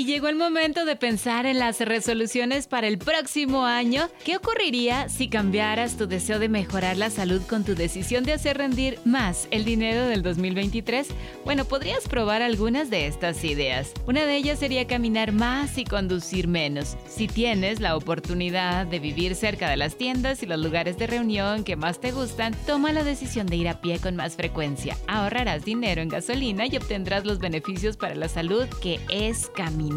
Y llegó el momento de pensar en las resoluciones para el próximo año. ¿Qué ocurriría si cambiaras tu deseo de mejorar la salud con tu decisión de hacer rendir más el dinero del 2023? Bueno, podrías probar algunas de estas ideas. Una de ellas sería caminar más y conducir menos. Si tienes la oportunidad de vivir cerca de las tiendas y los lugares de reunión que más te gustan, toma la decisión de ir a pie con más frecuencia. Ahorrarás dinero en gasolina y obtendrás los beneficios para la salud que es caminar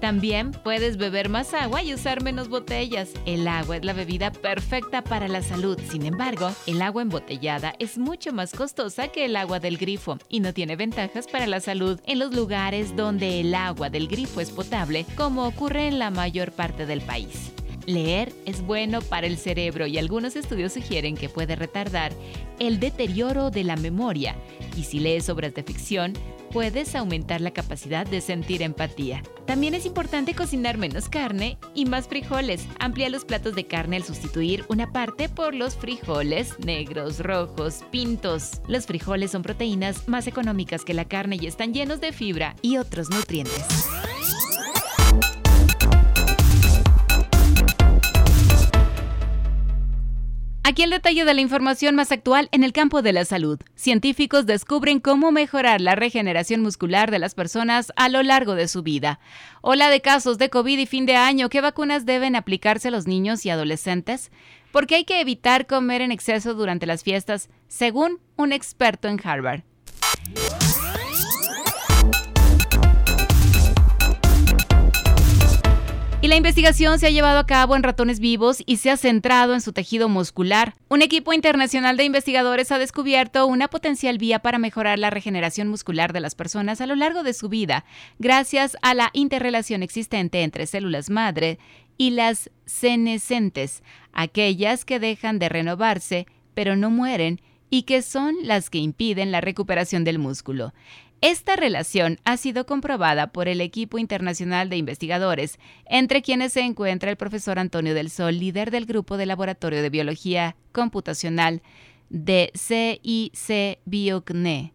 también puedes beber más agua y usar menos botellas. El agua es la bebida perfecta para la salud. Sin embargo, el agua embotellada es mucho más costosa que el agua del grifo y no tiene ventajas para la salud en los lugares donde el agua del grifo es potable, como ocurre en la mayor parte del país. Leer es bueno para el cerebro y algunos estudios sugieren que puede retardar el deterioro de la memoria. Y si lees obras de ficción, puedes aumentar la capacidad de sentir empatía. También es importante cocinar menos carne y más frijoles. Amplía los platos de carne al sustituir una parte por los frijoles negros, rojos, pintos. Los frijoles son proteínas más económicas que la carne y están llenos de fibra y otros nutrientes. Aquí el detalle de la información más actual en el campo de la salud. Científicos descubren cómo mejorar la regeneración muscular de las personas a lo largo de su vida. Ola de casos de COVID y fin de año. ¿Qué vacunas deben aplicarse los niños y adolescentes? Porque hay que evitar comer en exceso durante las fiestas, según un experto en Harvard. La investigación se ha llevado a cabo en ratones vivos y se ha centrado en su tejido muscular. Un equipo internacional de investigadores ha descubierto una potencial vía para mejorar la regeneración muscular de las personas a lo largo de su vida, gracias a la interrelación existente entre células madre y las senescentes, aquellas que dejan de renovarse pero no mueren y que son las que impiden la recuperación del músculo. Esta relación ha sido comprobada por el equipo internacional de investigadores, entre quienes se encuentra el profesor Antonio del Sol, líder del grupo de laboratorio de biología computacional de CIC BioCNE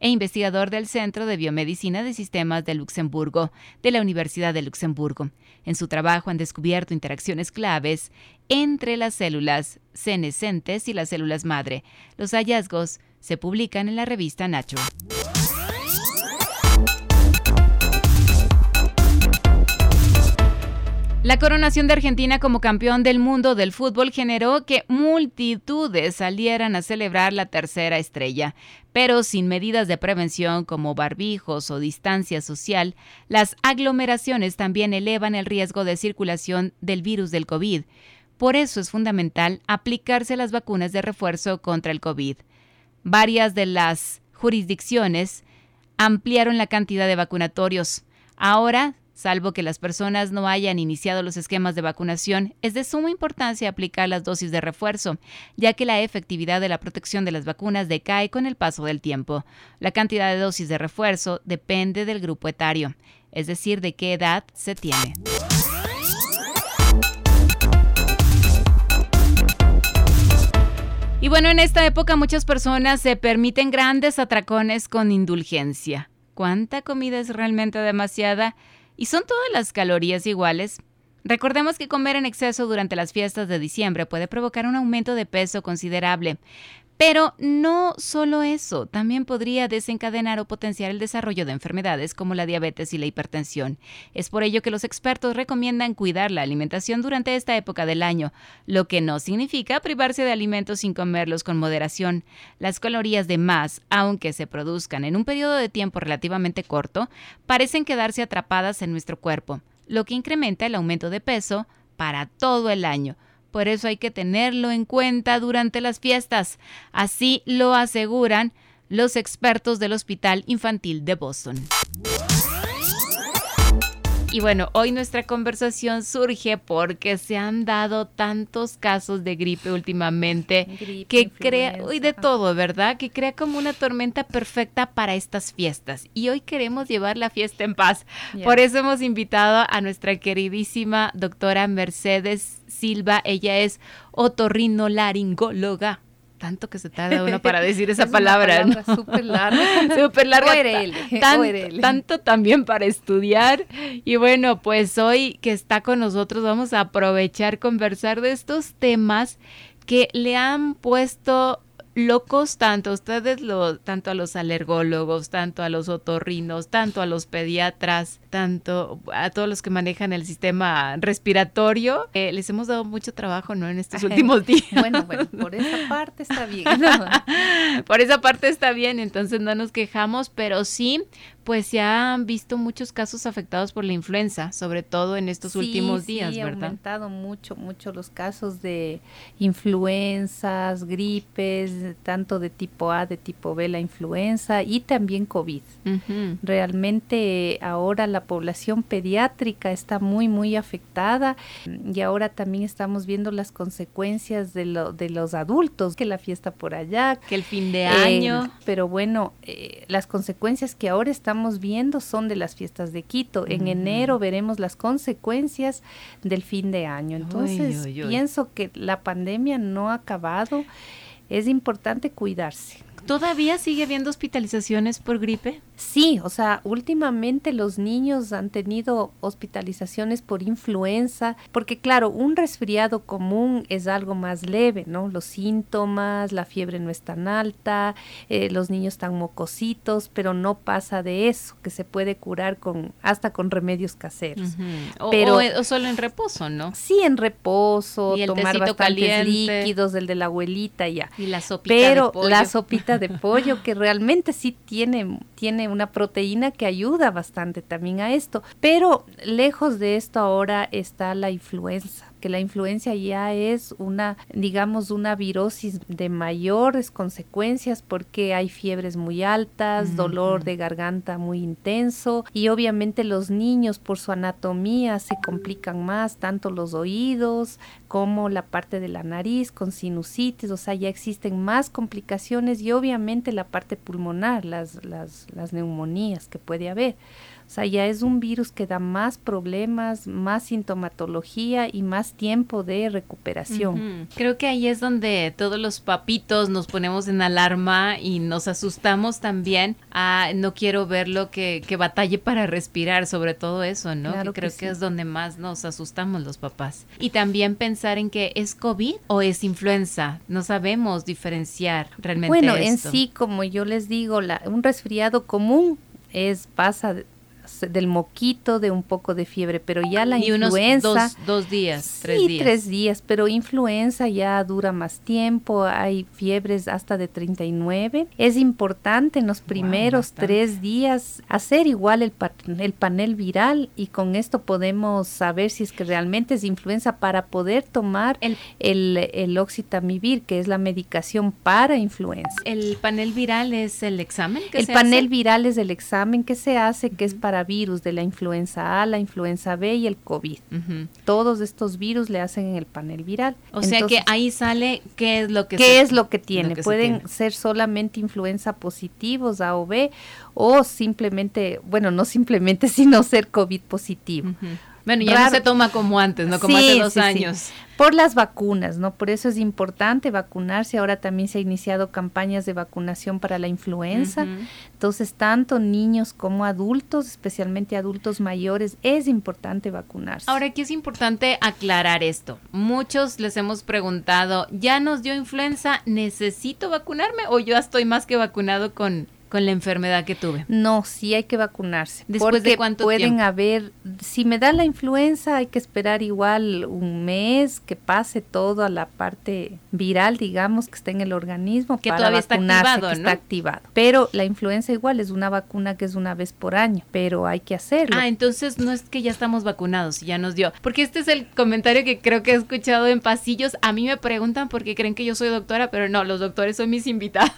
e investigador del Centro de Biomedicina de Sistemas de Luxemburgo de la Universidad de Luxemburgo. En su trabajo han descubierto interacciones claves entre las células senescentes y las células madre. Los hallazgos se publican en la revista Nacho. La coronación de Argentina como campeón del mundo del fútbol generó que multitudes salieran a celebrar la tercera estrella, pero sin medidas de prevención como barbijos o distancia social, las aglomeraciones también elevan el riesgo de circulación del virus del COVID. Por eso es fundamental aplicarse las vacunas de refuerzo contra el COVID. Varias de las jurisdicciones ampliaron la cantidad de vacunatorios. Ahora Salvo que las personas no hayan iniciado los esquemas de vacunación, es de suma importancia aplicar las dosis de refuerzo, ya que la efectividad de la protección de las vacunas decae con el paso del tiempo. La cantidad de dosis de refuerzo depende del grupo etario, es decir, de qué edad se tiene. Y bueno, en esta época muchas personas se permiten grandes atracones con indulgencia. ¿Cuánta comida es realmente demasiada? ¿Y son todas las calorías iguales? Recordemos que comer en exceso durante las fiestas de diciembre puede provocar un aumento de peso considerable. Pero no solo eso, también podría desencadenar o potenciar el desarrollo de enfermedades como la diabetes y la hipertensión. Es por ello que los expertos recomiendan cuidar la alimentación durante esta época del año, lo que no significa privarse de alimentos sin comerlos con moderación. Las calorías de más, aunque se produzcan en un periodo de tiempo relativamente corto, parecen quedarse atrapadas en nuestro cuerpo, lo que incrementa el aumento de peso para todo el año por eso hay que tenerlo en cuenta durante las fiestas. Así lo aseguran los expertos del Hospital Infantil de Boston. Y bueno, hoy nuestra conversación surge porque se han dado tantos casos de gripe últimamente que crea, uy, de todo, ¿verdad? Que crea como una tormenta perfecta para estas fiestas. Y hoy queremos llevar la fiesta en paz. Por eso hemos invitado a nuestra queridísima doctora Mercedes Silva. Ella es otorrinolaringóloga tanto que se tarda uno para decir esa palabra. Una palabra súper larga. súper larga. tanto también para estudiar. Y bueno, pues hoy que está con nosotros vamos a aprovechar conversar de estos temas que le han puesto locos tanto ustedes, lo, tanto a los alergólogos, tanto a los otorrinos, tanto a los pediatras, tanto a todos los que manejan el sistema respiratorio. Eh, les hemos dado mucho trabajo, ¿no? En estos últimos días. Bueno, bueno, por esa parte está bien. por esa parte está bien, entonces no nos quejamos, pero sí pues se han visto muchos casos afectados por la influenza, sobre todo en estos últimos días, sí, ¿verdad? Ha aumentado mucho, mucho los casos de influenzas, gripes, tanto de tipo A, de tipo B, la influenza y también COVID. Realmente ahora la población pediátrica está muy, muy afectada y ahora también estamos viendo las consecuencias de, lo, de los adultos, que la fiesta por allá, que el fin de año. pero bueno, eh, las consecuencias que ahora estamos viendo son de las fiestas de Quito. En enero veremos las consecuencias del fin de año. Entonces, pienso que la pandemia no ha acabado. Es importante cuidarse. ¿Todavía sigue habiendo hospitalizaciones por gripe? Sí, o sea, últimamente los niños han tenido hospitalizaciones por influenza, porque claro, un resfriado común es algo más leve, ¿no? Los síntomas, la fiebre no es tan alta, eh, los niños están mocositos, pero no pasa de eso, que se puede curar con hasta con remedios caseros. o, pero, o, solo en reposo, ¿no? Sí, en reposo, tomar bastantes líquidos, el de la abuelita ya. Y la sopita pero la sopita de pollo que realmente sí tiene, tiene una proteína que ayuda bastante también a esto. Pero lejos de esto ahora está la influenza que la influencia ya es una, digamos, una virosis de mayores consecuencias porque hay fiebres muy altas, dolor de garganta muy intenso y obviamente los niños por su anatomía se complican más, tanto los oídos como la parte de la nariz con sinusitis, o sea, ya existen más complicaciones y obviamente la parte pulmonar, las, las, las neumonías que puede haber. O sea, ya es un virus que da más problemas, más sintomatología y más tiempo de recuperación. Creo que ahí es donde todos los papitos nos ponemos en alarma y nos asustamos también a no quiero verlo que, que batalle para respirar, sobre todo eso, ¿no? que creo que, es donde más nos asustamos los papás. Y también pensar en que es COVID o es influenza. No sabemos diferenciar realmente. Bueno, en sí, como yo les digo, la, un resfriado común es pasa del moquito, de un poco de fiebre, pero ya la influenza... Unos dos, días, tres días. tres días, pero influenza ya dura más tiempo, hay fiebres hasta de 39. Es importante en los primeros tres días hacer igual el, el panel viral y con esto podemos saber si es que realmente es influenza para poder tomar el, el, el oxitamivir, que es la medicación para influenza. ¿El panel viral es el examen que el panel viral es el examen que se hace, que es para virus de la influenza A, la influenza B y el COVID. Todos estos virus le hacen en el panel viral. O sea que ahí sale qué es lo que qué es lo que tiene. Pueden ser solamente influenza positivos A o B o simplemente, bueno, no simplemente, sino ser COVID positivo. Bueno, ya no se toma como antes, ¿no? Como hace dos años. Por las vacunas, ¿no? Por eso es importante vacunarse. Ahora también se ha iniciado campañas de vacunación para la influenza. Entonces, tanto niños como adultos, especialmente adultos mayores, es importante vacunarse. Ahora, aquí es importante aclarar esto. Muchos les hemos preguntado, ¿ya nos dio influenza? ¿Necesito vacunarme o yo estoy más que vacunado con con la enfermedad que tuve. No, sí hay que vacunarse. Después de cuánto pueden haber, si me da la influenza, hay que esperar igual un mes que pase todo a la parte viral, digamos, que está en el organismo que todavía está activado, está activado. Pero la influenza igual es una vacuna que es una vez por año, pero hay que hacerlo. Ah, entonces no es que ya estamos vacunados, ya nos dio. Porque este es el comentario que creo que he escuchado en pasillos. A mí me preguntan por qué creen que yo soy doctora, pero no, los doctores son mis invitados,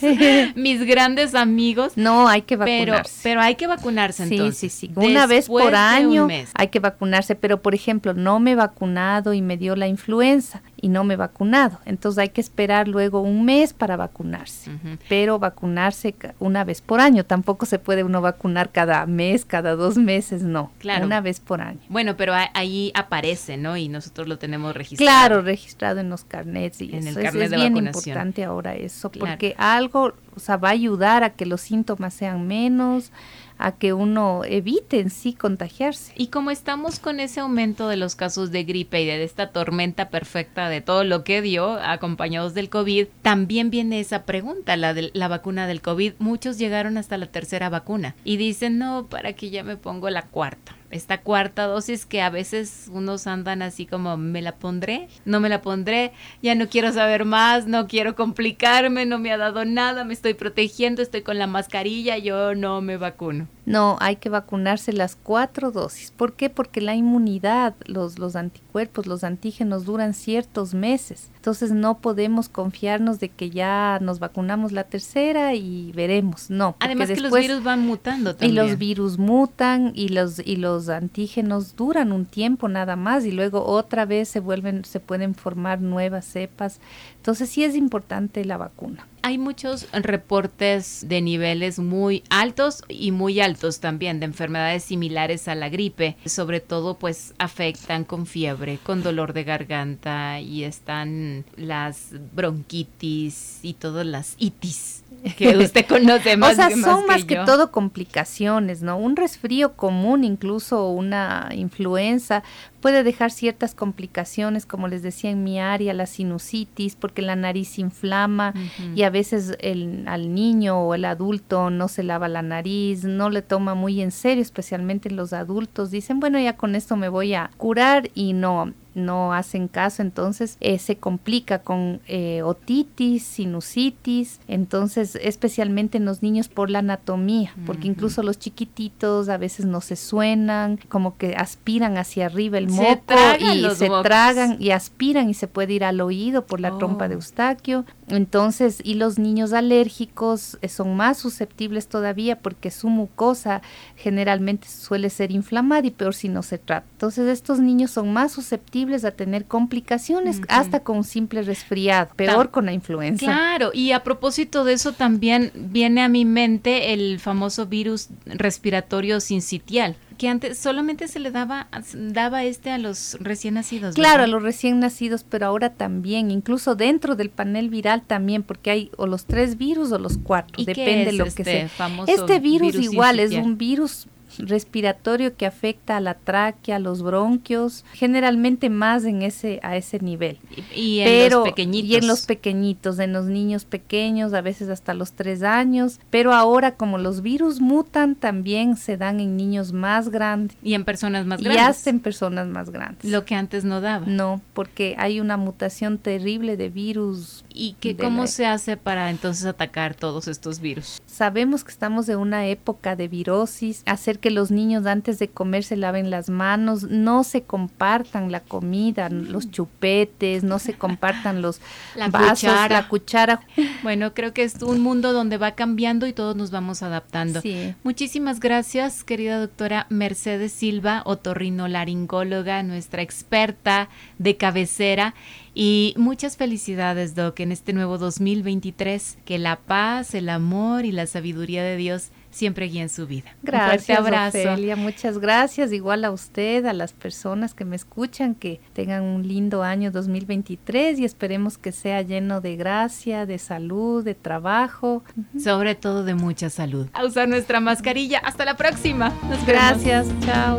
mis grandes amigos. No, hay que vacunarse. Pero, hay que vacunarse entonces. Sí, sí, sí. Una vez por año hay que vacunarse. Pero, por ejemplo, no me he vacunado y me dio la influenza y no me he vacunado. Entonces hay que esperar luego un mes para vacunarse. Pero vacunarse una vez por año. Tampoco se puede uno vacunar cada mes, cada dos meses, no. Claro. Una vez por año. Bueno, pero ahí aparece, ¿no? Y nosotros lo tenemos registrado. Claro, registrado en los carnets y en el carnet es, bien importante ahora eso, porque algo, o sea, va a ayudar a que los síntomas sean menos, a que uno evite en sí contagiarse. Y como estamos con ese aumento de los casos de gripe y de esta tormenta perfecta de todo lo que dio acompañados del COVID, también viene esa pregunta, la de la vacuna del COVID. Muchos llegaron hasta la tercera vacuna y dicen, no, para que ya me pongo la cuarta esta cuarta dosis que a veces unos andan así como, ¿me la pondré? ¿No me la pondré? Ya no quiero saber más, no quiero complicarme, no me ha dado nada, me estoy protegiendo, estoy con la mascarilla, yo no me vacuno. No, hay que vacunarse las cuatro dosis. ¿Por qué? Porque la inmunidad, los, los anticuerpos, los antígenos duran ciertos meses. Entonces no podemos confiarnos de que ya nos vacunamos la tercera y veremos. No. Además que los virus van mutando también. Y los virus mutan y los, y los antígenos duran un tiempo nada más y luego otra vez se vuelven, se pueden formar nuevas cepas. Entonces sí es importante la vacuna hay muchos reportes de niveles muy altos y muy altos también de enfermedades similares a la gripe. Sobre todo pues afectan con fiebre, con dolor de garganta y están las bronquitis y todas las itis que usted conoce más. o sea, son más que, todo complicaciones, ¿no? Un resfrío común, incluso una influenza, puede dejar ciertas complicaciones, como les decía en mi área, la sinusitis, porque la nariz inflama y a veces el, al niño o el adulto no se lava la nariz, no le toma muy en serio, especialmente los adultos. Dicen, bueno, ya con esto me voy a curar y no no hacen caso, entonces eh, se complica con eh, otitis, sinusitis, entonces especialmente en los niños por la anatomía, porque incluso los chiquititos a veces no se suenan, como que aspiran hacia arriba el moco y se tragan y aspiran y se puede ir al oído por la trompa de oh. Eustaquio. Entonces, y los niños alérgicos eh, son más susceptibles todavía porque su mucosa generalmente suele ser inflamada y peor si no se trata. Entonces, estos niños son más susceptibles a tener complicaciones hasta con un simple resfriado, peor con la influenza. Claro, y a propósito de eso también viene a mi mente el famoso virus respiratorio sincitial que antes solamente se le daba daba este a los recién nacidos. Claro, a los recién nacidos, pero ahora también, incluso dentro del panel viral también, porque hay o los tres virus o los cuatro, depende de lo que este sea. Este virus, igual es un virus respiratorio que afecta a la tráquea, a los bronquios, generalmente más en ese a ese nivel. Y, en los pequeñitos. Y en los pequeñitos, en los niños pequeños, a veces hasta los tres años. Pero ahora como los virus mutan, también se dan en niños más grandes. Y en personas más grandes. Y hasta en personas más grandes. Lo que antes no daba. No, porque hay una mutación terrible de virus. ¿Y que cómo se hace para entonces atacar todos estos virus? Sabemos que estamos en una época de virosis, hacer que los niños antes de comer se laven las manos, no se compartan la comida, los chupetes, no se compartan los la vasos, la cuchara. Bueno, creo que es un mundo donde va cambiando y todos nos vamos adaptando. Muchísimas gracias, querida doctora Mercedes Silva, otorrinolaringóloga, nuestra experta de cabecera. Y muchas felicidades, Doc, en este nuevo 2023. Que la paz, el amor y la sabiduría de Dios siempre guíen su vida. Gracias, Un abrazo. Ofelia, muchas gracias. Igual a usted, a las personas que me escuchan, que tengan un lindo año 2023 y esperemos que sea lleno de gracia, de salud, de trabajo. Sobre todo de mucha salud. A usar nuestra mascarilla. Hasta la próxima. gracias. Chao.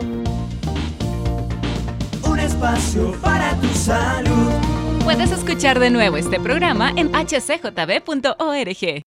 Un espacio para tu salud. Puedes escuchar de nuevo este programa en hcjb.org.